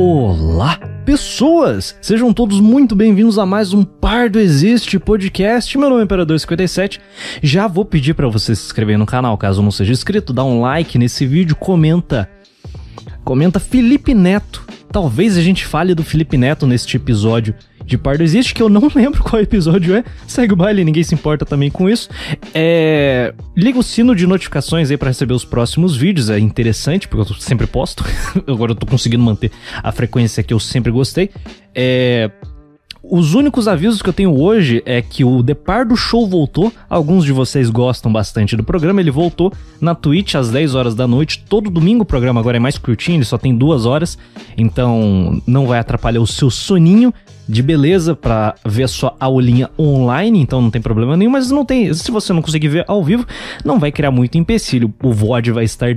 Olá, pessoas! Sejam todos muito bem-vindos a mais um Pardo Existe podcast. Meu nome é Imperador57. Já vou pedir para você se inscrever no canal, caso não seja inscrito, dá um like nesse vídeo, comenta. Comenta Felipe Neto. Talvez a gente fale do Felipe Neto neste episódio de Pardo Existe, que eu não lembro qual episódio é. Segue o baile, ninguém se importa também com isso. É... Liga o sino de notificações aí para receber os próximos vídeos, é interessante, porque eu sempre posto. Agora eu tô conseguindo manter a frequência que eu sempre gostei. É... Os únicos avisos que eu tenho hoje é que o Depar do Show voltou. Alguns de vocês gostam bastante do programa. Ele voltou na Twitch às 10 horas da noite. Todo domingo o programa agora é mais curtinho, ele só tem duas horas. Então não vai atrapalhar o seu soninho de beleza para ver a sua aulinha online, então não tem problema nenhum, mas não tem, se você não conseguir ver ao vivo, não vai criar muito empecilho. O VOD vai estar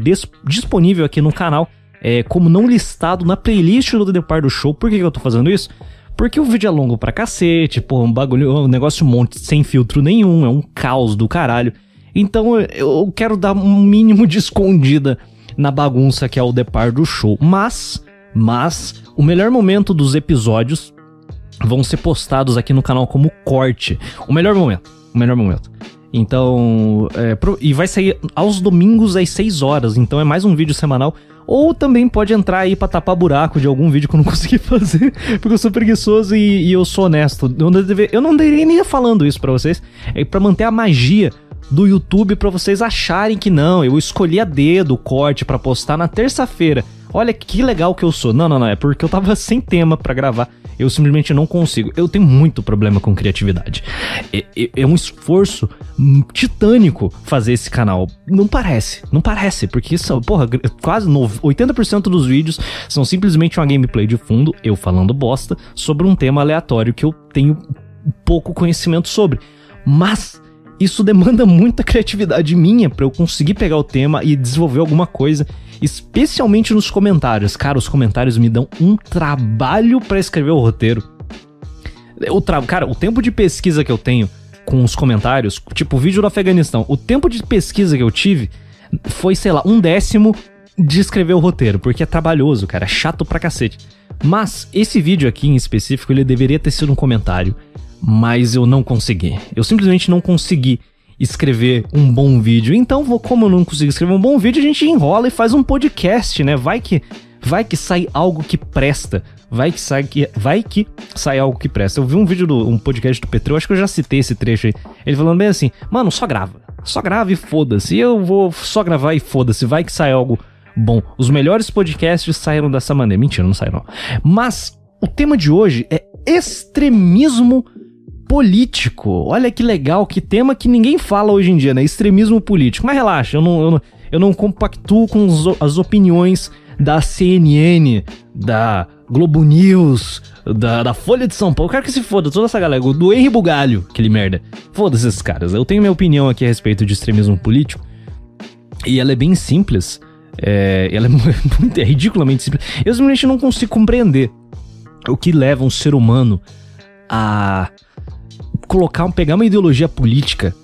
disponível aqui no canal, é, como não listado na playlist do Depar do Show. Por que, que eu tô fazendo isso? Porque o vídeo é longo pra cacete, pô, um bagulho, um negócio um monte sem filtro nenhum, é um caos do caralho. Então eu quero dar um mínimo de escondida na bagunça que é o Depar do Show. Mas, mas, o melhor momento dos episódios vão ser postados aqui no canal como corte. O melhor momento. O melhor momento. Então, é, pro, e vai sair aos domingos às 6 horas, então é mais um vídeo semanal. Ou também pode entrar aí pra tapar buraco de algum vídeo que eu não consegui fazer, porque eu sou preguiçoso e, e eu sou honesto. Eu não, deveria nem falando isso pra vocês, é pra manter a magia do YouTube para vocês acharem que não, eu escolhi a dedo o corte para postar na terça-feira. Olha que legal que eu sou. Não, não, não, é porque eu tava sem tema para gravar. Eu simplesmente não consigo. Eu tenho muito problema com criatividade. É, é, é, um esforço titânico fazer esse canal. Não parece, não parece, porque isso, porra, quase 80% dos vídeos são simplesmente uma gameplay de fundo, eu falando bosta, sobre um tema aleatório que eu tenho pouco conhecimento sobre. Mas isso demanda muita criatividade minha para eu conseguir pegar o tema e desenvolver alguma coisa especialmente nos comentários. Cara, os comentários me dão um trabalho para escrever o roteiro. O tra... Cara, o tempo de pesquisa que eu tenho com os comentários, tipo o vídeo do Afeganistão, o tempo de pesquisa que eu tive foi, sei lá, um décimo de escrever o roteiro, porque é trabalhoso, cara, é chato pra cacete. Mas esse vídeo aqui em específico, ele deveria ter sido um comentário, mas eu não consegui. Eu simplesmente não consegui escrever um bom vídeo. Então, como eu não consigo escrever um bom vídeo, a gente enrola e faz um podcast, né? Vai que vai que sai algo que presta. Vai que sai que vai que sai algo que presta. Eu vi um vídeo do um podcast do Petro, acho que eu já citei esse trecho aí. Ele falando bem assim: "Mano, só grava. Só grava e foda-se. Eu vou só gravar e foda-se. Vai que sai algo bom. Os melhores podcasts saíram dessa maneira. Mentira, não saíram. Mas o tema de hoje é extremismo político. Olha que legal, que tema que ninguém fala hoje em dia, né? Extremismo político. Mas relaxa, eu não, eu não, eu não compactuo com as opiniões da CNN, da Globo News, da, da, Folha de São Paulo. Eu quero que se foda toda essa galera. Do Henry Bugalho, aquele merda. Foda-se esses caras. Eu tenho minha opinião aqui a respeito de extremismo político. E ela é bem simples. É, ela é, muito, é ridiculamente simples. Eu simplesmente não consigo compreender o que leva um ser humano a colocar, pegar uma ideologia política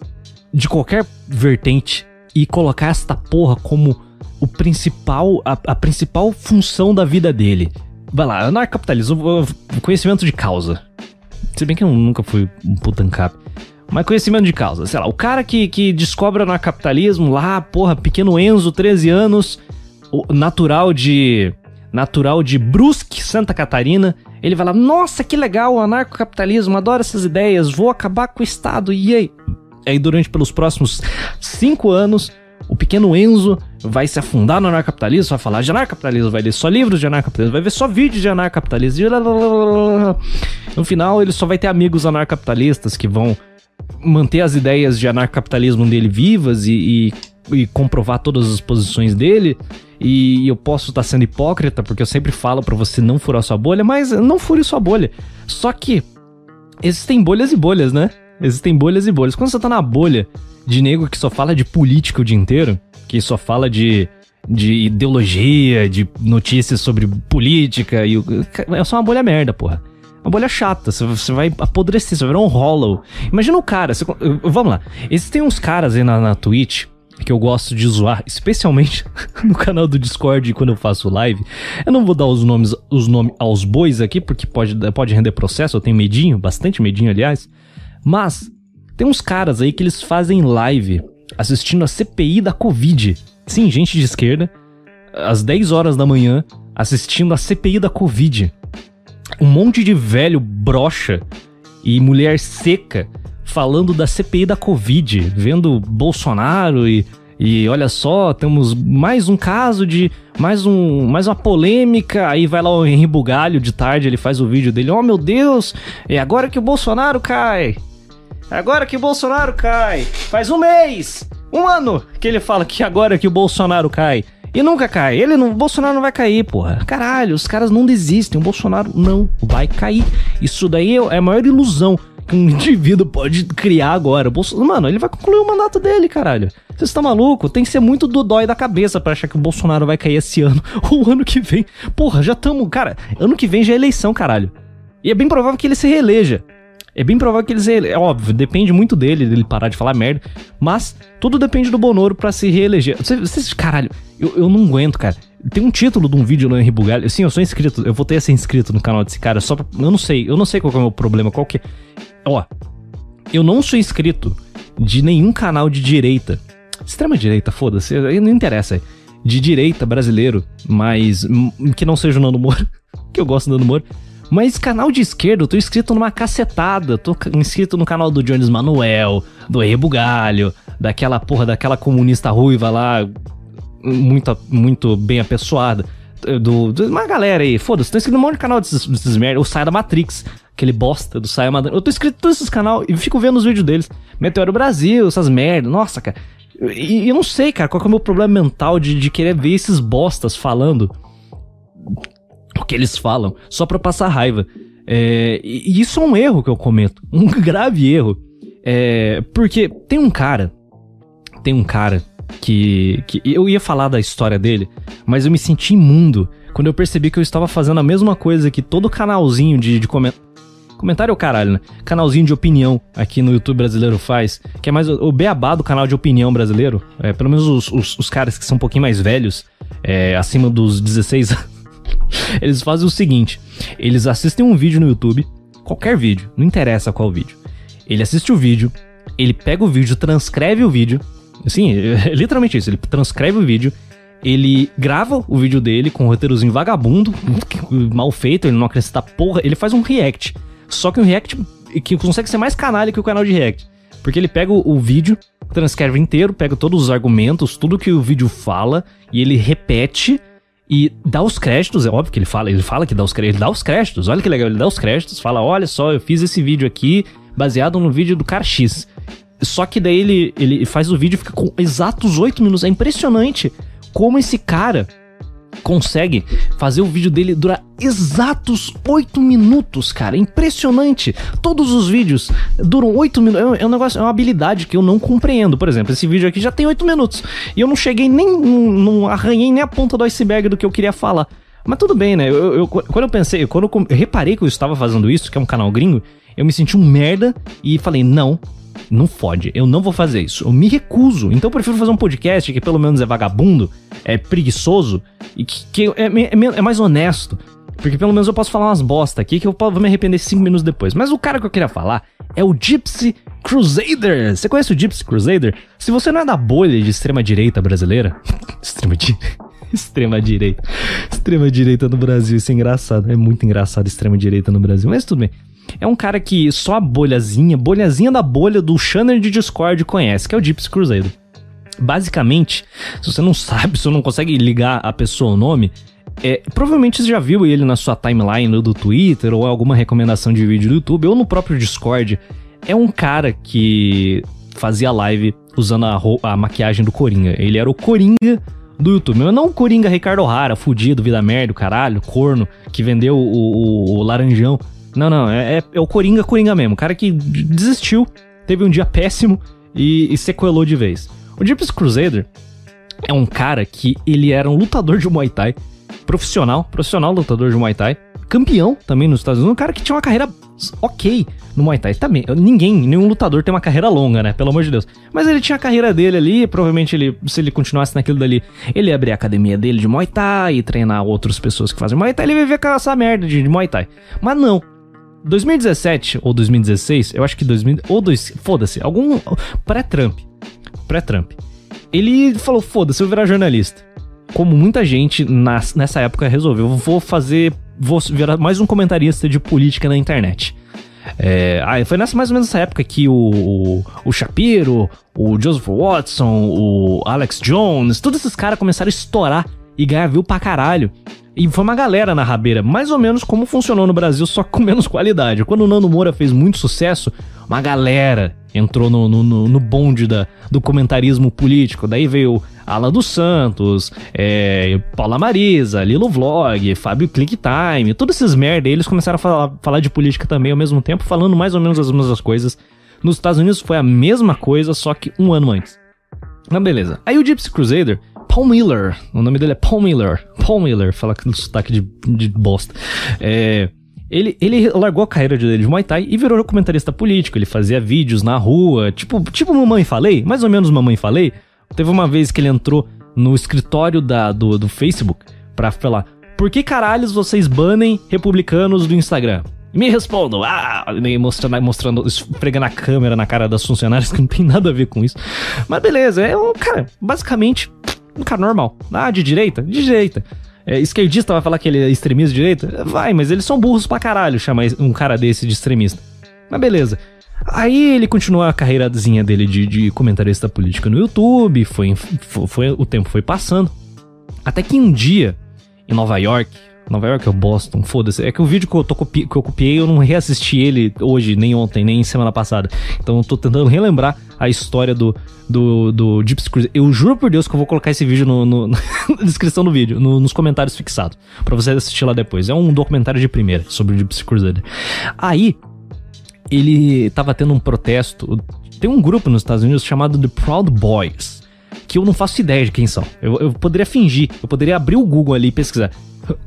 de qualquer vertente e colocar esta porra como o principal, a, a principal função da vida dele. Vai lá, anarcapitalismo, conhecimento de causa. Se bem que eu nunca fui um putancap. Mas conhecimento de causa, sei lá, o cara que, que descobre o anarcapitalismo lá, porra, pequeno Enzo, 13 anos, natural de natural de Brusque, Santa Catarina, ele vai lá, nossa, que legal, o anarcocapitalismo, adoro essas ideias, vou acabar com o Estado, e aí? Aí durante pelos próximos cinco anos, o pequeno Enzo vai se afundar no anarcapitalismo, vai falar de anarcapitalismo, vai ler só livros de anarcapitalismo, vai ver só vídeos de anarcapitalismo. No final, ele só vai ter amigos anarcapitalistas que vão manter as ideias de anarcapitalismo dele vivas e, e, e comprovar todas as posições dele. E eu posso estar sendo hipócrita, porque eu sempre falo para você não furar sua bolha, mas não fure sua bolha. Só que existem bolhas e bolhas, né? Existem bolhas e bolhas. Quando você tá na bolha de nego que só fala de política o dia inteiro, que só fala de, de ideologia, de notícias sobre política, e é só uma bolha merda, porra. Uma bolha chata, você vai apodrecer, você vai virar um hollow. Imagina o cara, você, vamos lá. Existem uns caras aí na, na Twitch que eu gosto de zoar, especialmente no canal do Discord quando eu faço live. Eu não vou dar os nomes, os nomes aos bois aqui, porque pode, pode render processo, eu tenho medinho, bastante medinho, aliás. Mas tem uns caras aí que eles fazem live assistindo a CPI da Covid. Sim, gente de esquerda, às 10 horas da manhã, assistindo a CPI da Covid. Um monte de velho brocha e mulher seca falando da CPI da Covid, vendo Bolsonaro e, e olha só, temos mais um caso de. Mais, um, mais uma polêmica. Aí vai lá o Henri Bugalho de tarde, ele faz o vídeo dele. Oh meu Deus, é agora que o Bolsonaro cai. É agora que o Bolsonaro cai. Faz um mês, um ano que ele fala que agora que o Bolsonaro cai. E nunca cai. Ele não, o Bolsonaro não vai cair, porra. Caralho, os caras não desistem. O Bolsonaro não vai cair. Isso daí é a maior ilusão que um indivíduo pode criar agora. Bolsonaro, mano, ele vai concluir o mandato dele, caralho. Você está maluco? Tem que ser muito do dói da cabeça para achar que o Bolsonaro vai cair esse ano ou ano que vem. Porra, já estamos. Cara, ano que vem já é eleição, caralho. E é bem provável que ele se reeleja. É bem provável que ele se reeleja. É óbvio, depende muito dele, dele parar de falar merda. Mas tudo depende do Bonoro para se reeleger. Vocês, caralho, eu, eu não aguento, cara. Tem um título de um vídeo no Henri Bugalho. Sim, eu sou inscrito. Eu voltei a ser inscrito no canal desse cara. Só pra, Eu não sei. Eu não sei qual é o meu problema. Qual que é. Ó, eu não sou inscrito de nenhum canal de direita. Extrema direita, foda-se, não interessa. De direita brasileiro, mas que não seja o Nando Moro, que eu gosto do Nando Moro. Mas canal de esquerda, eu tô inscrito numa cacetada. Tô inscrito no canal do Jones Manuel, do Rebugalho, daquela porra, daquela comunista ruiva lá, muito, muito bem apessoada. Do, do, uma galera aí, foda-se, tô inscrito num monte de canal desses, desses merda. O Sai da Matrix, aquele bosta do Saia Madonna. Eu tô inscrito em todos esses canais e fico vendo os vídeos deles. Meteoro Brasil, essas merdas. Nossa, cara. E eu não sei, cara, qual é o meu problema mental de, de querer ver esses bostas falando o que eles falam, só pra passar raiva. É, e isso é um erro que eu cometo. Um grave erro. É, porque tem um cara. Tem um cara que, que. Eu ia falar da história dele, mas eu me senti imundo quando eu percebi que eu estava fazendo a mesma coisa que todo canalzinho de, de comentário Comentário é o caralho, né? Canalzinho de opinião aqui no YouTube brasileiro faz, que é mais o, beabá do canal de opinião brasileiro. É, pelo menos os, os, os caras que são um pouquinho mais velhos, é, acima dos 16 anos, eles fazem o seguinte: eles assistem um vídeo no YouTube, qualquer vídeo, não interessa qual vídeo. Ele assiste o vídeo, ele pega o vídeo, transcreve o vídeo. Assim, é literalmente isso, ele transcreve o vídeo ele grava o vídeo dele com um roteirozinho vagabundo, mal feito, ele não acrescenta porra, ele faz um react. Só que um React que consegue ser mais canalha que o canal de React. Porque ele pega o, vídeo, transcreve inteiro, pega todos os argumentos, tudo que o vídeo fala, e ele repete e dá os créditos, é óbvio que ele fala, ele fala que dá os créditos, ele dá os créditos, olha que legal, ele dá os créditos, fala, olha só, eu fiz esse vídeo aqui baseado no vídeo do cara X. Só que daí ele, ele faz o vídeo e fica com exatos 8 minutos. É impressionante como esse cara consegue fazer o vídeo dele durar exatos 8 minutos, cara. Impressionante. Todos os vídeos duram 8 minutos. É um negócio, é uma habilidade que eu não compreendo. Por exemplo, esse vídeo aqui já tem 8 minutos. E eu não cheguei nem. Não, não arranhei nem a ponta do iceberg do que eu queria falar. Mas tudo bem, né? Eu, eu, quando eu pensei, quando eu reparei que eu estava fazendo isso, que é um canal gringo, eu me senti um merda e falei, não, não fode, eu não vou fazer isso. Eu me recuso. Então eu prefiro fazer um podcast que pelo menos é vagabundo, é preguiçoso e que, que é, é, é, mais honesto. Porque pelo menos eu posso falar umas bosta aqui que eu vou me arrepender cinco minutos depois. Mas o cara que eu queria falar é o Gypsy Crusader. Você conhece o Gypsy Crusader? Se você não é da bolha de extrema direita brasileira, extrema direita. Extrema direita. Extrema direita no Brasil, isso é engraçado. É muito engraçado extrema direita no Brasil, mas tudo bem. É um cara que só a bolhazinha, bolhazinha da bolha do Shanner de Discord conhece, que é o Gypsy Cruzeiro. Basicamente, se você não sabe, se você não consegue ligar a pessoa ao nome, é, provavelmente você já viu ele na sua timeline do Twitter ou alguma recomendação de vídeo do YouTube ou no próprio Discord. É um cara que fazia live usando a, a maquiagem do Coringa. Ele era o Coringa do YouTube. Mas não o Coringa Ricardo Rara, fudido, vida merda, caralho, corno, que vendeu o, o, o laranjão. Não, não, é, é, é, o Coringa, Coringa mesmo. O cara que desistiu, teve um dia péssimo e, e sequelou de vez. O Gypsy Crusader é um cara que ele era um lutador de Muay Thai, profissional, profissional lutador de Muay Thai, campeão também nos Estados Unidos, um cara que tinha uma carreira ok no Muay Thai. Também, ninguém, nenhum lutador tem uma carreira longa, né? Pelo amor de Deus. Mas ele tinha a carreira dele ali, provavelmente ele, se ele continuasse naquilo dali, ele ia abrir a academia dele de Muay Thai e treinar outras pessoas que fazem Muay Thai, ele ia viver com essa merda de, de Muay Thai. Mas não. 2017 ou 2016, eu acho que 2000 ou dois, foda-se, algum pré-Trump, pré-Trump. Ele falou: "Foda-se, eu vou virar jornalista". Como muita gente nas, nessa época resolveu, vou fazer, vou virar mais um comentarista de política na internet. É, ah, foi nessa mais ou menos essa época que o, o, o Shapiro, o Joseph Watson, o Alex Jones, todos esses caras começaram a estourar e ganhar view pra caralho. E foi uma galera na rabeira, mais ou menos como funcionou no Brasil, só com menos qualidade. Quando o Nando Moura fez muito sucesso, uma galera entrou no, no, no bonde da, do comentarismo político. Daí veio Alan dos Santos, é, Paula Marisa, Lilo Vlog, Fábio Clicktime, todos esses merda. eles começaram a falar, falar de política também ao mesmo tempo, falando mais ou menos as mesmas coisas. Nos Estados Unidos foi a mesma coisa, só que um ano antes. Mas beleza. Aí o Gypsy Crusader Paul Miller. O nome dele é Paul Miller. Paul Miller, fala com sotaque de, de bosta. É, ele, ele largou a carreira dele de Muay Thai e virou comentarista político. Ele fazia vídeos na rua, tipo, tipo Mamãe Falei, mais ou menos Mamãe Falei. Teve uma vez que ele entrou no escritório da, do, do Facebook pra falar: Por que caralhos vocês banem republicanos do Instagram? Me respondam, ah, mostrando, mostrando, esfregando a câmera na cara das funcionárias que não tem nada a ver com isso. Mas beleza, é um cara, basicamente, um cara normal. Ah, de direita? De direita. É, esquerdista vai falar que ele é extremista de direita? Vai, mas eles são burros pra caralho chamar um cara desse de extremista. Mas beleza. Aí ele continuou a carreirazinha dele de, de comentarista político no YouTube, foi, foi, foi, o tempo foi passando. Até que um dia, em Nova York, Nova York ou Boston, foda-se. É que o vídeo que eu, copi que eu copiei, eu não reassisti ele hoje, nem ontem, nem semana passada. Então eu tô tentando relembrar a história do, do, do Gypsy Cruiser. Eu juro por Deus que eu vou colocar esse vídeo no, no na descrição do vídeo, no, nos comentários fixados, para você assistir lá depois. É um documentário de primeira sobre o Gypsy Crusader. Aí, ele tava tendo um protesto. Tem um grupo nos Estados Unidos chamado The Proud Boys que eu não faço ideia de quem são. Eu, eu poderia fingir, eu poderia abrir o Google ali e pesquisar.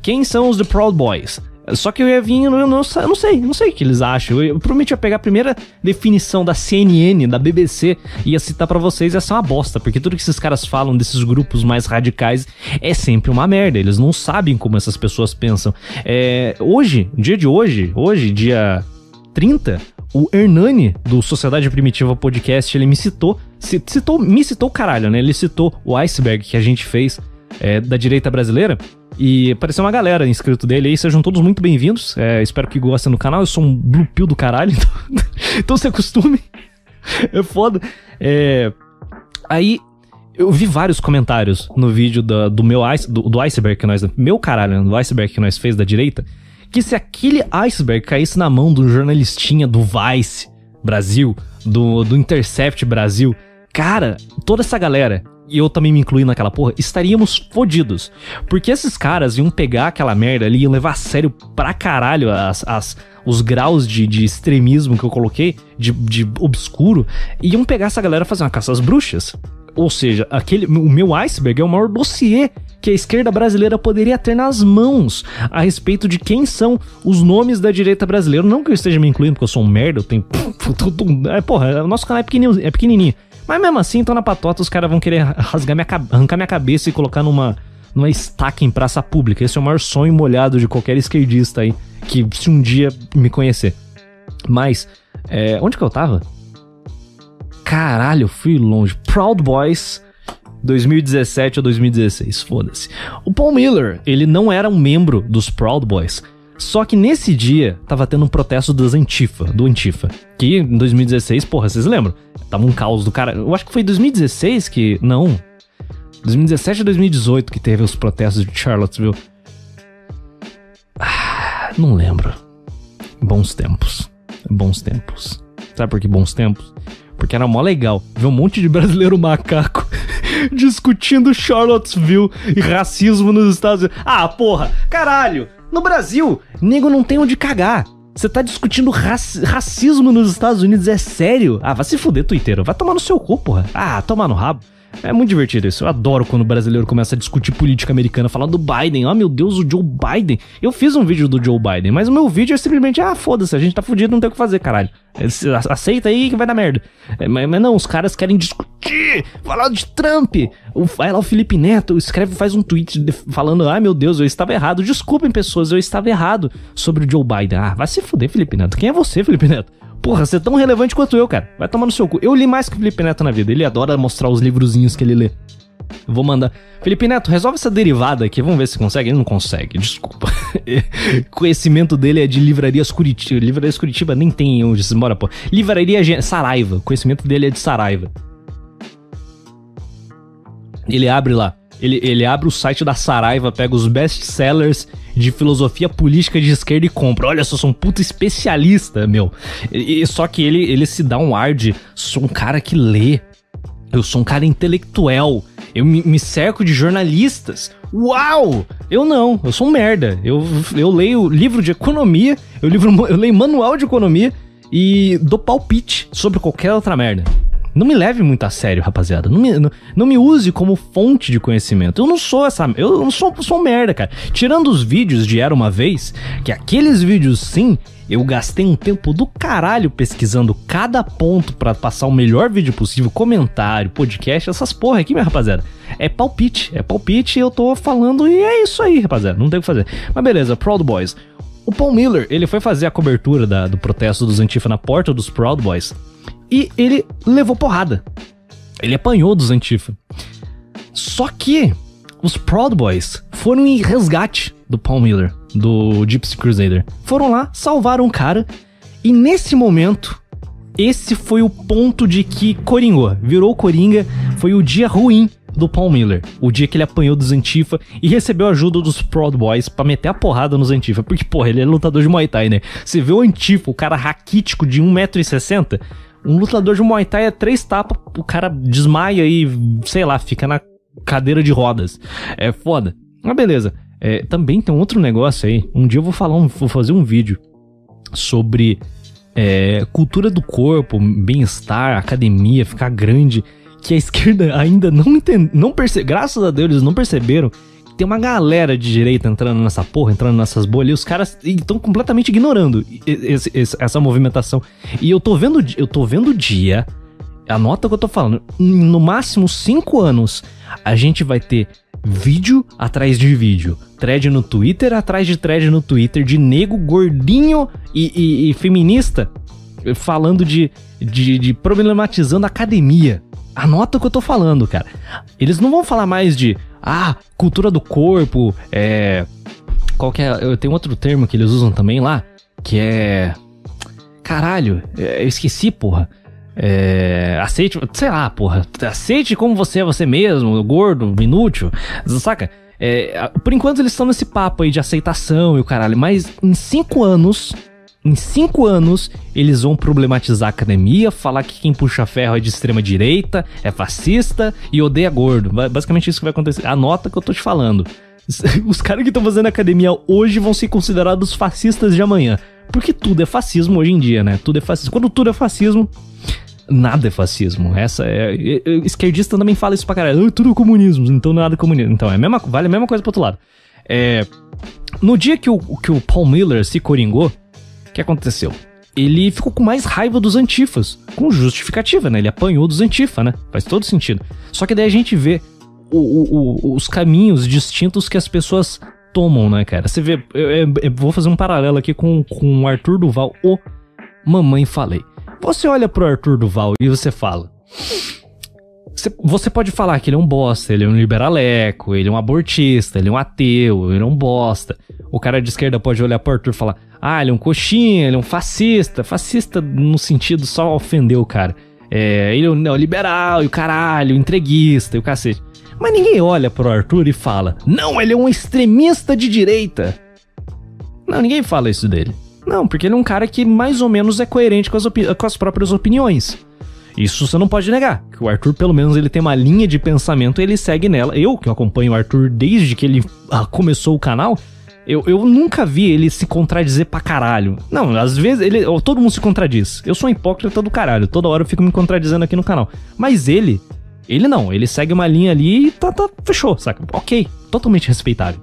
Quem são os The Proud Boys? Só que eu ia vir, eu não, eu não sei, não sei o que eles acham. Eu, eu ia pegar a primeira definição da CNN, da BBC, e ia citar para vocês, ia ser uma bosta, porque tudo que esses caras falam desses grupos mais radicais é sempre uma merda. Eles não sabem como essas pessoas pensam. É, hoje, dia de hoje, hoje, dia 30, o Hernani, do Sociedade Primitiva Podcast, ele me citou, citou, me citou caralho, né? Ele citou o iceberg que a gente fez é, da direita brasileira. E apareceu uma galera inscrito dele aí, sejam todos muito bem-vindos. É, espero que gostem do canal. Eu sou um blue pill do caralho, então, então se acostume. É foda. É, aí eu vi vários comentários no vídeo do, do meu ice, do, do, iceberg que nós. Meu caralho, do iceberg que nós fez da direita. Que se aquele iceberg caísse na mão do jornalistinha do Vice Brasil, do, do Intercept Brasil, cara, toda essa galera e eu também me incluí naquela porra, estaríamos fodidos. Porque esses caras iam pegar aquela merda ali e levar a sério pra caralho as, as, os graus de, de extremismo que eu coloquei, de, de obscuro, e iam pegar essa galera e fazer uma caça às bruxas. Ou seja, aquele, o meu iceberg é o maior dossiê que a esquerda brasileira poderia ter nas mãos a respeito de quem são os nomes da direita brasileira. Não que eu esteja me incluindo, porque eu sou um merda, eu tenho. É, porra, o nosso canal é pequenininho. É pequenininho. Mas mesmo assim, então na patota, os caras vão querer rasgar minha, arrancar minha cabeça e colocar numa, numa estaca em praça pública. Esse é o maior sonho molhado de qualquer esquerdista aí que se um dia me conhecer. Mas, é, onde que eu tava? Caralho, fui longe. Proud Boys 2017 ou 2016, foda-se. O Paul Miller, ele não era um membro dos Proud Boys. Só que nesse dia tava tendo um protesto dos Antifa, do Antifa. Que em 2016, porra, vocês lembram? Tava um caos do cara. Eu acho que foi 2016 que. Não. 2017 ou 2018 que teve os protestos de Charlottesville. Ah, não lembro. Bons tempos. Bons tempos. Sabe por que bons tempos? Porque era mó legal ver um monte de brasileiro macaco discutindo Charlottesville e racismo nos Estados Unidos. Ah, porra, caralho! No Brasil, nego não tem onde cagar. Você tá discutindo raci racismo nos Estados Unidos, é sério? Ah, vai se fuder, Twitter. Vai tomar no seu cu, porra. Ah, tomar no rabo. É muito divertido isso. Eu adoro quando o brasileiro começa a discutir política americana, falando do Biden. Ah, meu Deus, o Joe Biden. Eu fiz um vídeo do Joe Biden, mas o meu vídeo é simplesmente, ah, foda-se, a gente tá fudido, não tem o que fazer, caralho. Aceita aí que vai dar merda. É, mas, mas, não, os caras querem discutir, falar de Trump. O, vai lá o Felipe Neto, escreve, faz um tweet falando, ah, meu Deus, eu estava errado. Desculpem, pessoas, eu estava errado sobre o Joe Biden. Ah, vai se fuder, Felipe Neto. Quem é você, Felipe Neto? Porra, você é tão relevante quanto eu, cara. Vai tomar no seu cu. Eu li mais que o Felipe Neto na vida. Ele adora mostrar os livrozinhos que ele lê. Vou mandar. Felipe Neto, resolve essa derivada aqui. Vamos ver se consegue. Ele não consegue, desculpa. Conhecimento dele é de livrarias Curitiba. Livrarias Curitiba nem tem onde se mora, pô. Livraria Saraiva. Conhecimento dele é de Saraiva. Ele abre lá. Ele, ele abre o site da Saraiva, pega os best-sellers de filosofia política de esquerda e compra. Olha, só sou um puta especialista, meu. E, só que ele, ele se dá um ar de sou um cara que lê. Eu sou um cara intelectual. Eu me, me cerco de jornalistas. Uau! Eu não, eu sou um merda. Eu, eu leio livro de economia, eu, livro, eu leio manual de economia e dou palpite sobre qualquer outra merda. Não me leve muito a sério, rapaziada. Não me, não, não, me use como fonte de conhecimento. Eu não sou essa. Eu não sou, sou merda, cara. Tirando os vídeos de Era uma Vez, que aqueles vídeos sim, eu gastei um tempo do caralho pesquisando cada ponto para passar o melhor vídeo possível, comentário, podcast, essas porra aqui, minha rapaziada. É palpite, é palpite, eu tô falando e é isso aí, rapaziada. Não tem o que fazer. Mas beleza, Proud Boys. O Paul Miller, ele foi fazer a cobertura da, do protesto dos Antifa na porta dos Proud Boys e ele levou porrada. Ele apanhou dos Antifa. Só que os Proud Boys foram em resgate do Paul Miller, do Gypsy Crusader. Foram lá, salvaram o cara, e nesse momento, esse foi o ponto de que coringou, virou coringa, foi o dia ruim do Paul Miller, o dia que ele apanhou dos Antifa e recebeu ajuda dos Proud Boys para meter a porrada nos Antifa, porque porra, ele é lutador de Muay Thai, né? Você vê o Antifa, o cara raquítico de 1,60m, um lutador de Muay Thai é três tapas, o cara desmaia e, sei lá, fica na cadeira de rodas. É foda. Mas beleza. É, também tem um outro negócio aí. Um dia eu vou falar, um, vou fazer um vídeo sobre é, cultura do corpo, bem-estar, academia, ficar grande. Que a esquerda ainda não entende, não percebe, graças a Deus eles não perceberam tem uma galera de direita entrando nessa porra, entrando nessas bolhas, e os caras estão completamente ignorando esse, esse, essa movimentação. E eu tô vendo, eu tô vendo o dia, anota o que eu tô falando, no máximo cinco anos, a gente vai ter vídeo atrás de vídeo, thread no Twitter atrás de thread no Twitter, de nego gordinho e, e, e feminista falando de, de, de problematizando a academia. Anota o que eu tô falando, cara. Eles não vão falar mais de ah, cultura do corpo, é. Qual que é? Eu tenho outro termo que eles usam também lá, que é. Caralho, é, eu esqueci, porra. É, aceite, sei lá, porra. Aceite como você é você mesmo, gordo, inútil, saca? É, por enquanto eles estão nesse papo aí de aceitação e o caralho, mas em cinco anos em cinco anos, eles vão problematizar a academia, falar que quem puxa ferro é de extrema direita, é fascista e odeia gordo. Basicamente isso que vai acontecer. Anota que eu tô te falando. Os caras que estão fazendo academia hoje vão ser considerados fascistas de amanhã. Porque tudo é fascismo hoje em dia, né? Tudo é fascismo. Quando tudo é fascismo, nada é fascismo. Essa é. é, é esquerdista também fala isso pra caralho. Ah, tudo é comunismo, então nada é comunismo. Então, é a mesma, vale a mesma coisa pro outro lado. É. No dia que o, que o Paul Miller se coringou, o que aconteceu? Ele ficou com mais raiva dos antifas, com justificativa, né? Ele apanhou dos antifa, né? Faz todo sentido. Só que daí a gente vê o, o, o, os caminhos distintos que as pessoas tomam, né, cara? Você vê, eu, eu, eu, vou fazer um paralelo aqui com, com o Arthur Duval, o Mamãe Falei. Você olha pro Arthur Duval e você fala. Você pode falar que ele é um bosta, ele é um liberaleco, ele é um abortista, ele é um ateu, ele é um bosta. O cara de esquerda pode olhar pro Arthur e falar: ah, ele é um coxinha, ele é um fascista. Fascista no sentido só ofender o cara. É, ele é um neoliberal e o caralho, entreguista e o cacete. Mas ninguém olha pro Arthur e fala: não, ele é um extremista de direita. Não, ninguém fala isso dele. Não, porque ele é um cara que mais ou menos é coerente com as, com as próprias opiniões. Isso você não pode negar, que o Arthur pelo menos ele tem uma linha de pensamento, ele segue nela. Eu que acompanho o Arthur desde que ele ah, começou o canal, eu, eu nunca vi ele se contradizer pra caralho. Não, às vezes ele. Todo mundo se contradiz. Eu sou um hipócrita do caralho. Toda hora eu fico me contradizendo aqui no canal. Mas ele. Ele não, ele segue uma linha ali e tá, tá, fechou, saca? Ok, totalmente respeitável.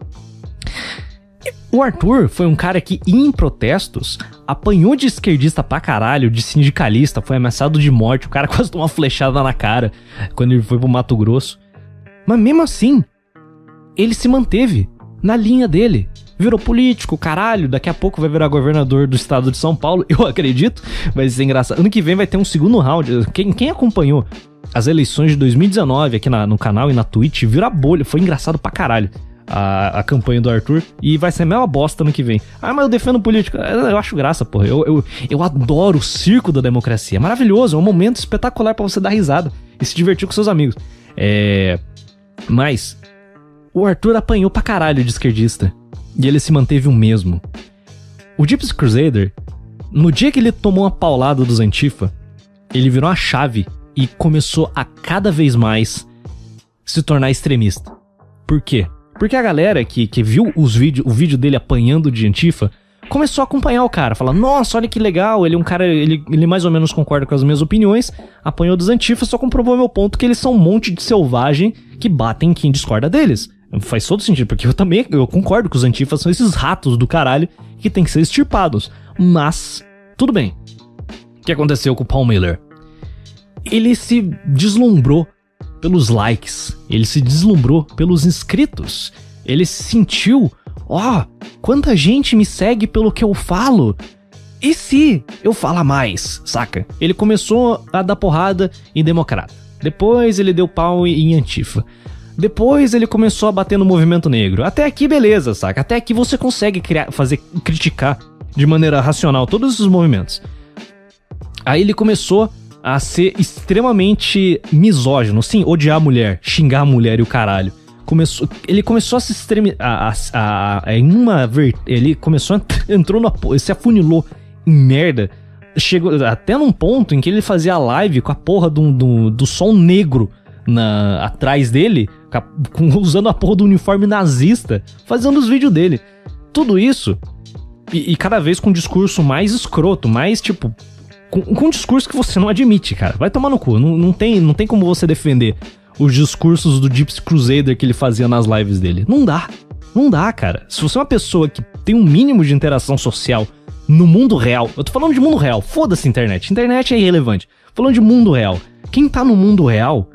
O Arthur foi um cara que, em protestos, apanhou de esquerdista pra caralho, de sindicalista, foi ameaçado de morte, o cara quase tomou uma flechada na cara quando ele foi pro Mato Grosso. Mas mesmo assim, ele se manteve na linha dele. Virou político, caralho, daqui a pouco vai virar governador do estado de São Paulo, eu acredito, vai ser engraçado. Ano que vem vai ter um segundo round. Quem, quem acompanhou as eleições de 2019 aqui na, no canal e na Twitch, vira bolha, foi engraçado pra caralho a, a campanha do Arthur. E vai ser a mesma bosta no que vem. Ah, mas eu defendo política. Eu acho graça, porra. Eu, eu, eu adoro o circo da democracia. É maravilhoso, é um momento espetacular para você dar risada e se divertir com seus amigos. É. Mas. O Arthur apanhou pra caralho de esquerdista. E ele se manteve o mesmo. O Gypsy Crusader, no dia que ele tomou uma paulada dos Antifa, ele virou a chave e começou a cada vez mais se tornar extremista. Por quê? Porque a galera que, que viu os vídeo, o vídeo dele apanhando de Antifa começou a acompanhar o cara, falando: Nossa, olha que legal, ele é um cara, ele, ele mais ou menos concorda com as minhas opiniões, apanhou dos Antifa, só comprovou meu ponto que eles são um monte de selvagem que batem quem discorda deles. Faz todo sentido, porque eu também eu concordo que os Antifas são esses ratos do caralho que tem que ser extirpados. Mas, tudo bem. O que aconteceu com o Paul Miller? Ele se deslumbrou pelos likes, ele se deslumbrou pelos inscritos, ele sentiu, ó, oh, quanta gente me segue pelo que eu falo. E se eu falar mais, saca? Ele começou a dar porrada em democrata. Depois ele deu pau em antifa. Depois ele começou a bater no movimento negro. Até aqui beleza, saca? Até aqui você consegue criar, fazer criticar de maneira racional todos esses movimentos. Aí ele começou a ser extremamente misógino. Sim, odiar a mulher, xingar a mulher e o caralho. Começou, ele começou a se a, em uma. Ele começou a. Entrou na. Se afunilou em merda. Chegou até num ponto em que ele fazia live com a porra do, do, do sol negro na, atrás dele, com, usando a porra do uniforme nazista, fazendo os vídeos dele. Tudo isso. E, e cada vez com um discurso mais escroto, mais tipo com, com um discurso que você não admite, cara. Vai tomar no cu. Não, não, tem, não tem como você defender os discursos do Gypsy Crusader que ele fazia nas lives dele. Não dá. Não dá, cara. Se você é uma pessoa que tem um mínimo de interação social no mundo real, eu tô falando de mundo real, foda-se internet. Internet é irrelevante. Falando de mundo real. Quem tá no mundo real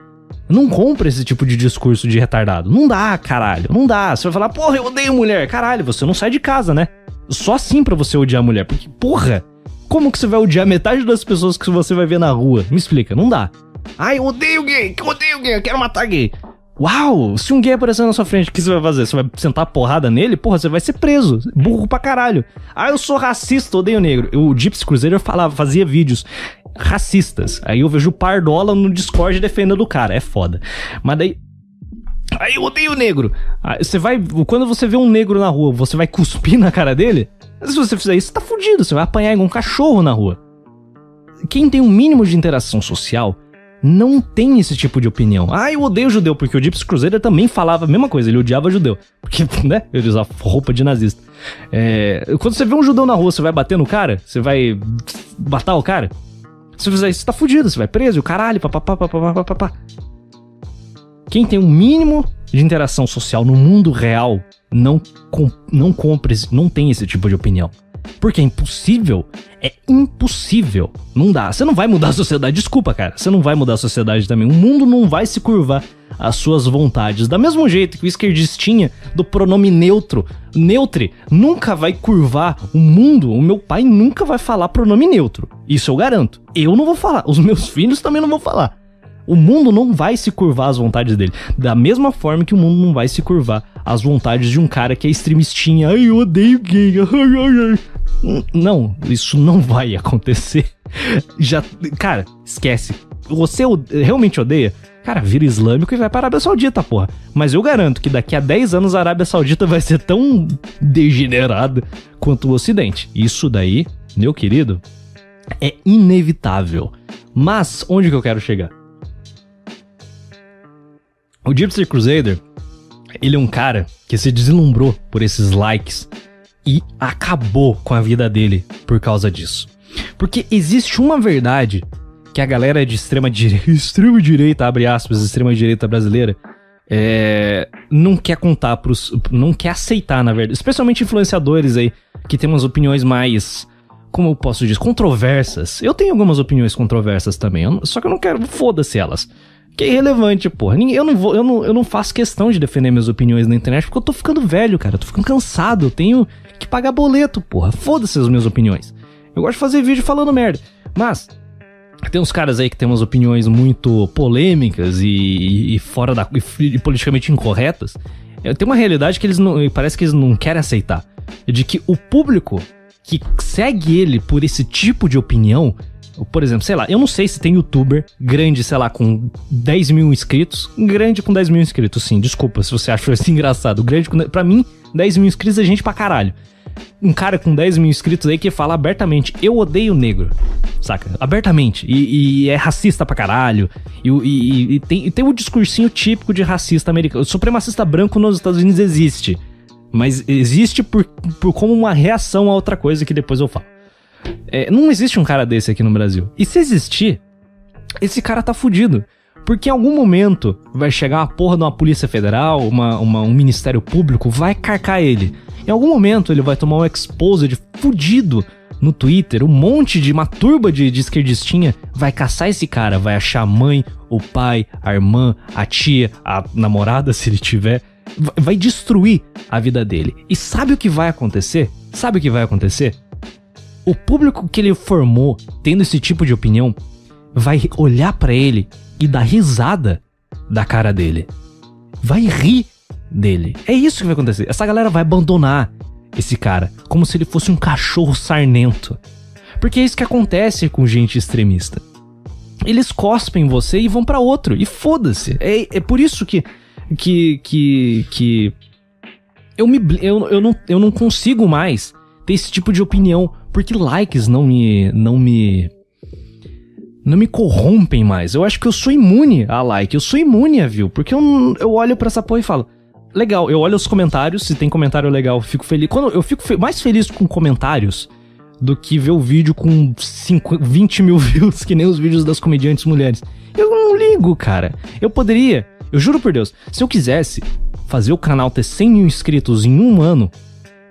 não compra esse tipo de discurso de retardado. Não dá, caralho. Não dá. Você vai falar, porra, eu odeio mulher. Caralho, você não sai de casa, né? Só assim pra você odiar mulher. Porque, porra, como que você vai odiar metade das pessoas que você vai ver na rua? Me explica, não dá. Ai, eu odeio gay, eu odeio gay, eu quero matar gay. Uau, se um gay aparecer na sua frente, o que você vai fazer? Você vai sentar porrada nele? Porra, você vai ser preso. Burro pra caralho. Ah, eu sou racista, odeio negro. O Gypsy Crusader falava, fazia vídeos racistas. Aí eu vejo o Pardola no Discord defendendo o cara. É foda. Mas daí. Aí eu odeio negro. Aí você vai. Quando você vê um negro na rua, você vai cuspir na cara dele? Se você fizer isso, tá fudido, você vai apanhar igual um cachorro na rua. Quem tem um mínimo de interação social não tem esse tipo de opinião. Ah, eu odeio judeu, porque o Gypsy Crusader também falava a mesma coisa, ele odiava judeu. Porque, né, ele usava roupa de nazista. É, quando você vê um judeu na rua, você vai bater no cara? Você vai matar o cara? Se você fizer isso, você tá fudido, você vai preso, o caralho, papapá, papapá, papapá. Quem tem um mínimo de interação social no mundo real não, com, não compre, não tem esse tipo de opinião. Porque é impossível. É impossível. Não dá. Você não vai mudar a sociedade. Desculpa, cara. Você não vai mudar a sociedade também. O mundo não vai se curvar às suas vontades. Da mesmo jeito que o esquerdistinha do pronome neutro, neutre, nunca vai curvar o mundo. O meu pai nunca vai falar pronome neutro. Isso eu garanto. Eu não vou falar. Os meus filhos também não vão falar. O mundo não vai se curvar às vontades dele. Da mesma forma que o mundo não vai se curvar às vontades de um cara que é extremistinha. Ai, eu odeio gay. Não, isso não vai acontecer. Já, cara, esquece. Você realmente odeia? Cara, vira islâmico e vai para a Arábia Saudita, porra. Mas eu garanto que daqui a 10 anos a Arábia Saudita vai ser tão degenerada quanto o Ocidente. Isso daí, meu querido, é inevitável. Mas onde que eu quero chegar? O Gypsy Crusader, ele é um cara que se deslumbrou por esses likes e acabou com a vida dele por causa disso. Porque existe uma verdade que a galera de extrema direita, extrema direita, abre aspas, extrema direita brasileira, é, não quer contar pros. não quer aceitar, na verdade. Especialmente influenciadores aí, que tem umas opiniões mais. Como eu posso dizer? Controversas. Eu tenho algumas opiniões controversas também, só que eu não quero. Foda-se elas. Que é irrelevante, porra. Eu não, vou, eu, não, eu não faço questão de defender minhas opiniões na internet porque eu tô ficando velho, cara. Eu tô ficando cansado. Eu tenho que pagar boleto, porra. Foda-se as minhas opiniões. Eu gosto de fazer vídeo falando merda. Mas, tem uns caras aí que tem umas opiniões muito polêmicas e, e fora da. E, e, politicamente incorretas. Tem uma realidade que eles não. Parece que eles não querem aceitar. De que o público que segue ele por esse tipo de opinião por exemplo, sei lá, eu não sei se tem youtuber grande, sei lá, com 10 mil inscritos. Grande com 10 mil inscritos, sim. Desculpa se você acha isso engraçado. Grande com. Pra mim, 10 mil inscritos é gente pra caralho. Um cara com 10 mil inscritos aí que fala abertamente: Eu odeio negro. Saca? Abertamente. E, e é racista pra caralho. E, e, e tem, tem um discursinho típico de racista americano. O supremacista branco nos Estados Unidos existe. Mas existe por, por como uma reação a outra coisa que depois eu falo. É, não existe um cara desse aqui no Brasil. E se existir, esse cara tá fudido. Porque em algum momento vai chegar uma porra de uma polícia federal, uma, uma, um ministério público, vai carcar ele. Em algum momento ele vai tomar um exposed fudido no Twitter, um monte de, uma turba de, de esquerdistinha vai caçar esse cara, vai achar a mãe, o pai, a irmã, a tia, a namorada, se ele tiver, vai destruir a vida dele. E sabe o que vai acontecer? Sabe o que vai acontecer? O público que ele formou tendo esse tipo de opinião vai olhar para ele e dar risada da cara dele. Vai rir dele. É isso que vai acontecer. Essa galera vai abandonar esse cara como se ele fosse um cachorro sarnento. Porque é isso que acontece com gente extremista. Eles cospem você e vão para outro. E foda-se. É, é por isso que. Que. Que. que eu, me, eu, eu, não, eu não consigo mais ter esse tipo de opinião porque likes não me. não me. não me corrompem mais. Eu acho que eu sou imune a like, eu sou imune a view, porque eu, eu olho para essa porra e falo. Legal, eu olho os comentários, se tem comentário legal, eu fico feliz. Quando eu fico fe mais feliz com comentários do que ver o vídeo com 5, 20 mil views, que nem os vídeos das comediantes mulheres. Eu não ligo, cara. Eu poderia, eu juro por Deus, se eu quisesse fazer o canal ter 100 mil inscritos em um ano,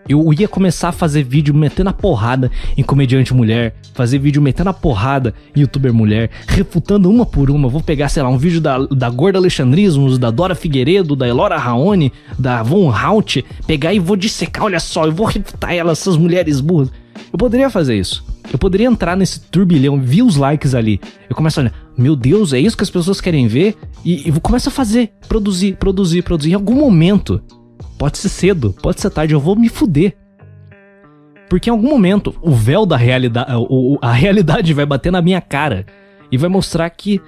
eu ia começar a fazer vídeo metendo a porrada em comediante mulher, fazer vídeo metendo a porrada em youtuber mulher, refutando uma por uma. Vou pegar, sei lá, um vídeo da, da Gorda Alexandrismos, da Dora Figueiredo, da Elora Raoni, da Von Haut, pegar e vou dissecar, olha só, eu vou refutar elas, essas mulheres burras. Eu poderia fazer isso. Eu poderia entrar nesse turbilhão, ver os likes ali. Eu começo a olhar, meu Deus, é isso que as pessoas querem ver? E, e começo a fazer, produzir, produzir, produzir. Em algum momento, Pode ser cedo, pode ser tarde, eu vou me fuder. Porque em algum momento o véu da realidade, a realidade vai bater na minha cara e vai mostrar que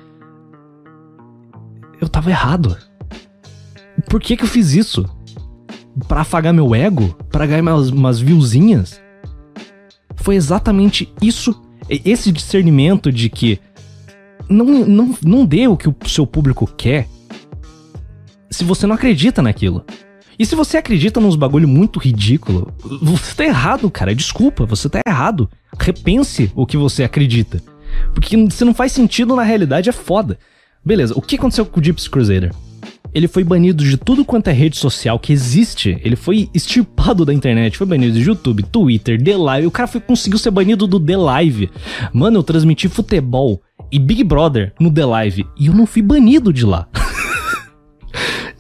eu tava errado. Por que que eu fiz isso? Para afagar meu ego? Para ganhar umas, umas viewzinhas? Foi exatamente isso, esse discernimento de que não, não, não dê o que o seu público quer se você não acredita naquilo. E se você acredita nos bagulho muito ridículo, você tá errado, cara. Desculpa, você tá errado. Repense o que você acredita. Porque se não faz sentido na realidade é foda. Beleza, o que aconteceu com o Gypsy Crusader? Ele foi banido de tudo quanto é rede social que existe. Ele foi extirpado da internet. Foi banido de YouTube, Twitter, The Live. O cara foi, conseguiu ser banido do The Live. Mano, eu transmiti futebol e Big Brother no The Live. E eu não fui banido de lá.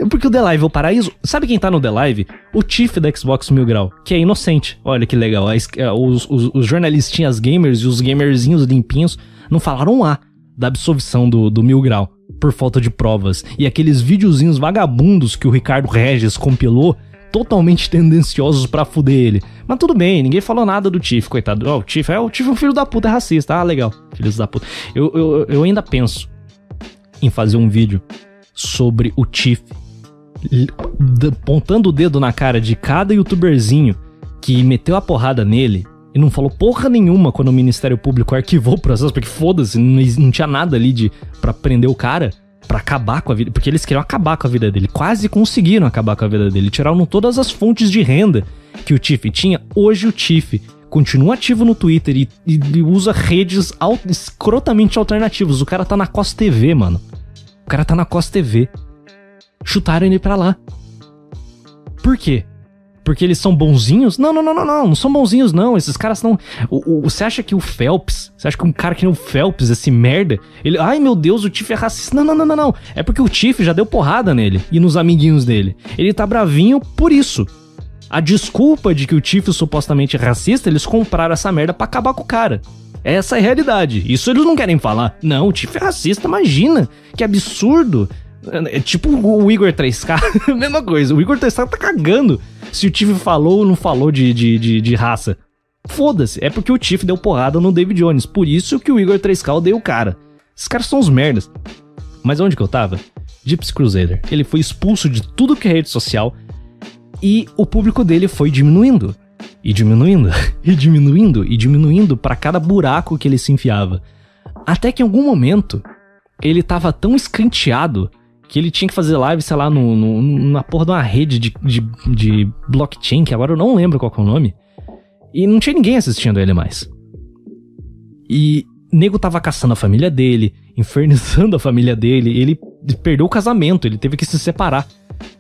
Porque o The Live é o paraíso. Sabe quem tá no The Live? O Tiff da Xbox Mil Grau, que é inocente. Olha que legal. Os, os, os jornalistinhas gamers e os gamerzinhos limpinhos não falaram A da absolvição do, do Mil Grau por falta de provas. E aqueles videozinhos vagabundos que o Ricardo Regis compilou totalmente tendenciosos para fuder ele. Mas tudo bem, ninguém falou nada do Tiff, coitado. Oh, o Tiff é o Tiff é um filho da puta, é racista. Ah, legal. Filhos da puta. Eu, eu, eu ainda penso em fazer um vídeo sobre o Tiff apontando o dedo na cara de cada youtuberzinho que meteu a porrada nele e não falou porra nenhuma quando o Ministério Público arquivou o processo, porque foda-se, não, não, tinha nada ali de para prender o cara, para acabar com a vida, porque eles queriam acabar com a vida dele, quase conseguiram acabar com a vida dele, tiraram todas as fontes de renda que o Tiff tinha. Hoje o Tiff continua ativo no Twitter e, e, usa redes al, escrotamente alternativas. O cara tá na Costa TV, mano. O cara tá na Costa TV. Chutaram ele pra lá. Por quê? Porque eles são bonzinhos? Não, não, não, não, não. Não são bonzinhos, não. Esses caras não. O, o, você acha que o Phelps. Você acha que um cara que nem o Phelps, esse merda. Ele. Ai meu Deus, o Tiff é racista. Não, não, não, não, não. É porque o Tiff já deu porrada nele e nos amiguinhos dele. Ele tá bravinho por isso. A desculpa de que o Tiff supostamente é racista, eles compraram essa merda pra acabar com o cara. Essa é a realidade. Isso eles não querem falar. Não, o Tiff é racista, imagina. Que absurdo. É tipo o Igor 3K, mesma coisa. O Igor 3K tá cagando se o Tiff falou ou não falou de, de, de, de raça. Foda-se, é porque o Tiff deu porrada no David Jones. Por isso que o Igor 3K odeia o cara. Esses caras são os merdas. Mas onde que eu tava? Gypsy Crusader. Ele foi expulso de tudo que é rede social e o público dele foi diminuindo. E diminuindo, e diminuindo, e diminuindo para cada buraco que ele se enfiava. Até que em algum momento ele tava tão escanteado que ele tinha que fazer live, sei lá, no, no, na porra de uma rede de, de, de blockchain, que agora eu não lembro qual é o nome. E não tinha ninguém assistindo ele mais. E nego tava caçando a família dele, infernizando a família dele, ele perdeu o casamento, ele teve que se separar.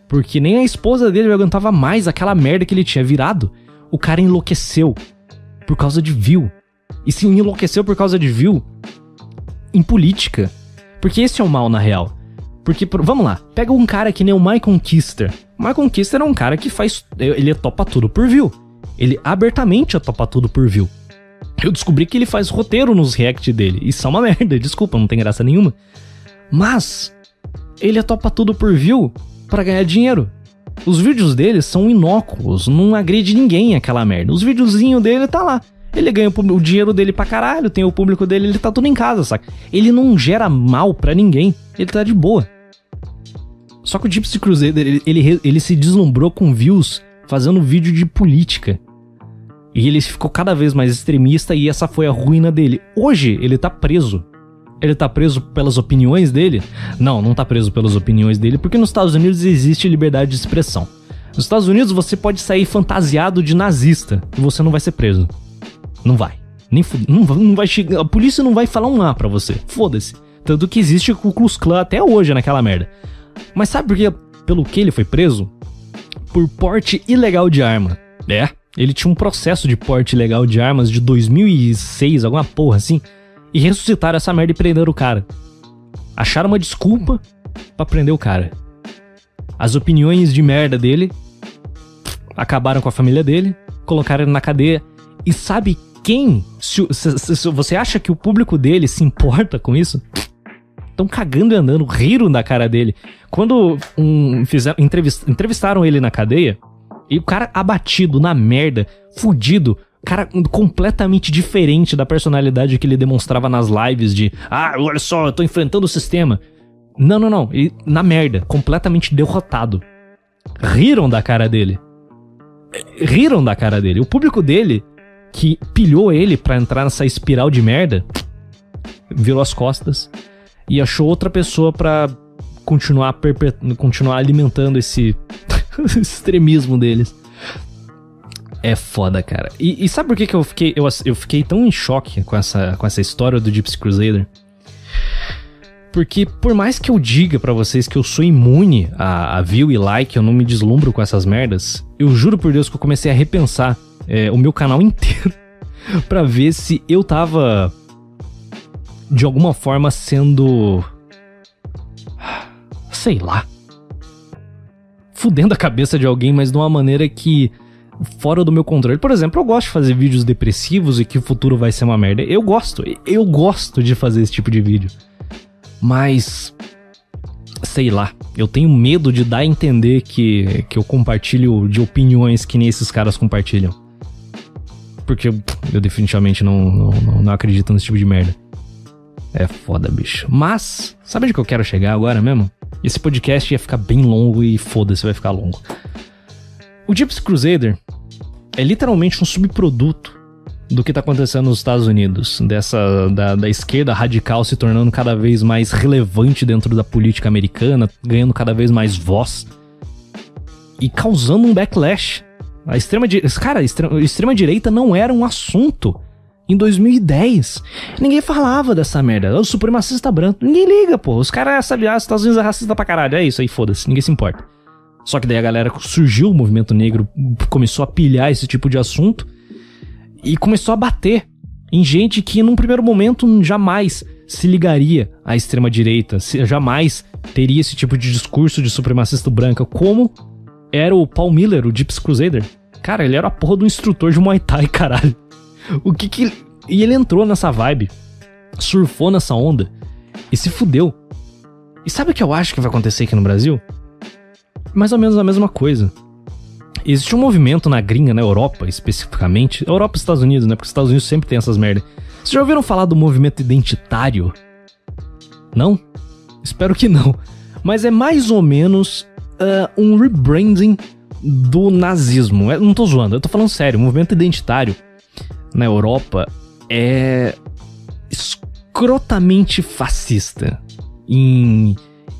Porque nem a esposa dele aguentava mais aquela merda que ele tinha virado. O cara enlouqueceu por causa de view. E se enlouqueceu por causa de view em política. Porque esse é o mal na real. Porque, vamos lá, pega um cara que nem o Michael Kister. O Michael Kister é um cara que faz. Ele topa tudo por view. Ele abertamente topa tudo por view. Eu descobri que ele faz roteiro nos react dele. Isso é uma merda, desculpa, não tem graça nenhuma. Mas, ele topa tudo por view para ganhar dinheiro. Os vídeos dele são inócuos, não agride ninguém aquela merda. Os videozinhos dele tá lá. Ele ganha o, dinheiro dele pra caralho, tem o público dele, ele tá tudo em casa, saca? Ele não gera mal para ninguém, ele tá de boa. Só que o Gypsy Crusader, ele, ele, ele se deslumbrou com views fazendo vídeo de política. E ele ficou cada vez mais extremista e essa foi a ruína dele. Hoje ele tá preso. Ele tá preso pelas opiniões dele? Não, não tá preso pelas opiniões dele, porque nos Estados Unidos existe liberdade de expressão. Nos Estados Unidos você pode sair fantasiado de nazista e você não vai ser preso. Não vai. Nem não, não vai chegar, a polícia não vai falar um A pra você. Foda-se. Tanto que existe o Ku Klux Klan até hoje naquela merda. Mas sabe por que, pelo que ele foi preso? Por porte ilegal de arma. É, ele tinha um processo de porte ilegal de armas de 2006, alguma porra assim. E ressuscitaram essa merda e prenderam o cara. Acharam uma desculpa para prender o cara. As opiniões de merda dele acabaram com a família dele, colocaram ele na cadeia. E sabe quem? Se, se, se, você acha que o público dele se importa com isso? Estão cagando e andando, riram da cara dele. Quando um, fizeram, entrevist, entrevistaram ele na cadeia, e o cara abatido, na merda, fudido, cara completamente diferente da personalidade que ele demonstrava nas lives de ah, olha só, eu tô enfrentando o sistema. Não, não, não, ele, na merda, completamente derrotado. Riram da cara dele. Riram da cara dele. O público dele, que pilhou ele pra entrar nessa espiral de merda, virou as costas e achou outra pessoa para continuar, continuar alimentando esse extremismo deles. É foda, cara. E, e, sabe por que, que eu, fiquei, eu, eu fiquei tão em choque com essa, com essa história do Gypsy Crusader? Porque por mais que eu diga para vocês que eu sou imune a, a view e like, eu não me deslumbro com essas merdas, eu juro por Deus que eu comecei a repensar é, o meu canal inteiro para ver se eu tava de alguma forma sendo. sei lá. Fudendo a cabeça de alguém, mas de uma maneira que. fora do meu controle. Por exemplo, eu gosto de fazer vídeos depressivos e que o futuro vai ser uma merda. Eu gosto, eu gosto de fazer esse tipo de vídeo. Mas. sei lá. Eu tenho medo de dar a entender que, que eu compartilho de opiniões que nem esses caras compartilham. Porque eu, definitivamente não, não, não acredito nesse tipo de merda. É foda, bicho. Mas, sabe onde que eu quero chegar agora mesmo? Esse podcast ia ficar bem longo e foda-se, vai ficar longo. O Gypsy Crusader é literalmente um subproduto do que está acontecendo nos Estados Unidos, dessa da, da, esquerda radical se tornando cada vez mais relevante dentro da política americana, ganhando cada vez mais voz e causando um backlash A extrema. Cara, a extrema, extrema direita não era um assunto em 2010. Ninguém falava dessa merda. O supremacista branco. Ninguém liga, pô. Os caras sabem, ah, os Estados Unidos é racista pra caralho. É isso aí, foda-se. Ninguém se importa. Só que daí a galera surgiu, o movimento negro começou a pilhar esse tipo de assunto e começou a bater em gente que num primeiro momento jamais se ligaria à extrema direita, jamais teria esse tipo de discurso de supremacista branca, como era o Paul Miller, o Gypsy Crusader. Cara, ele era a porra do instrutor de Muay Thai, caralho. O que que. E ele entrou nessa vibe, surfou nessa onda e se fudeu. E sabe o que eu acho que vai acontecer aqui no Brasil? Mais ou menos a mesma coisa. Existe um movimento na gringa, na Europa especificamente, Europa e Estados Unidos, né? Porque os Estados Unidos sempre tem essas merdas. Vocês já ouviram falar do movimento identitário? Não? Espero que não. Mas é mais ou menos uh, um rebranding do nazismo. Eu não tô zoando, eu tô falando sério. O movimento identitário na Europa é escrotamente fascista. Em,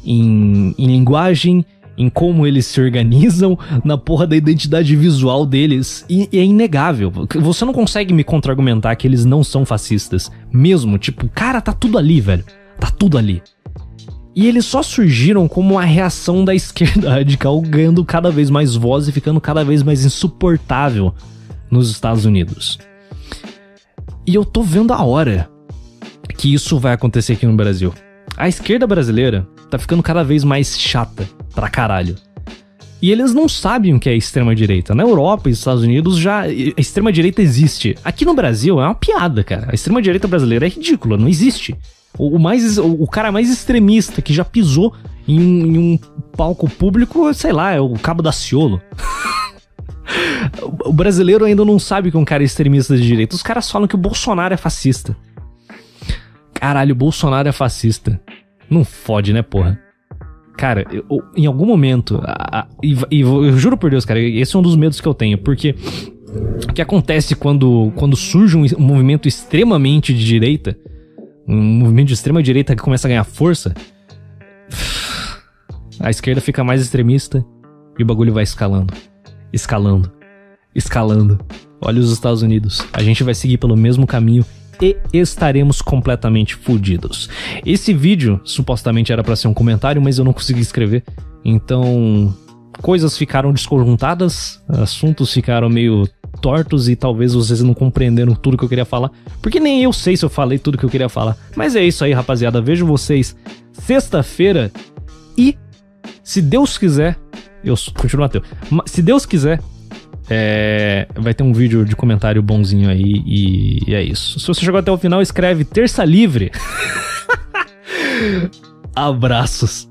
em, em linguagem, em como eles se organizam, na porra da identidade visual deles. E, e é inegável. Você não consegue me contra-argumentar que eles não são fascistas. Mesmo, tipo, cara, tá tudo ali, velho. Tá tudo ali. E eles só surgiram como uma reação da esquerda radical ganhando cada vez mais voz e ficando cada vez mais insuportável nos Estados Unidos. E eu tô vendo a hora que isso vai acontecer aqui no Brasil. A esquerda brasileira tá ficando cada vez mais chata pra caralho. E eles não sabem o que é extrema-direita. Na Europa e nos Estados Unidos já a extrema-direita existe. Aqui no Brasil é uma piada, cara. A extrema-direita brasileira é ridícula, não existe. O, mais, o, cara mais extremista que já pisou em, em um palco público, sei lá, é o Cabo da Ciolo. o brasileiro ainda não sabe que um cara é extremista de direita. Os caras falam que o Bolsonaro é fascista. Caralho, o Bolsonaro é fascista. Não fode, né, porra? Cara, eu, em algum momento, a, a, e, e, eu juro por Deus, cara, esse é um dos medos que eu tenho, porque o que acontece quando, quando surge um, um movimento extremamente de direita, um movimento de extrema direita que começa a ganhar força, a esquerda fica mais extremista e o bagulho vai escalando, escalando, escalando. Olha os Estados Unidos, a gente vai seguir pelo mesmo caminho e estaremos completamente fodidos. Esse vídeo supostamente era para ser um comentário, mas eu não consegui escrever. Então, coisas ficaram desconjuntadas, assuntos ficaram meio tortos e talvez vocês não compreenderam tudo que eu queria falar, porque nem eu sei se eu falei tudo que eu queria falar. Mas é isso aí, rapaziada. Vejo vocês sexta-feira e se Deus quiser, eu continuo ateu. Se Deus quiser, é, vai ter um vídeo de comentário bonzinho aí e, e é isso. Se você chegou até o final, escreve terça livre. Abraços.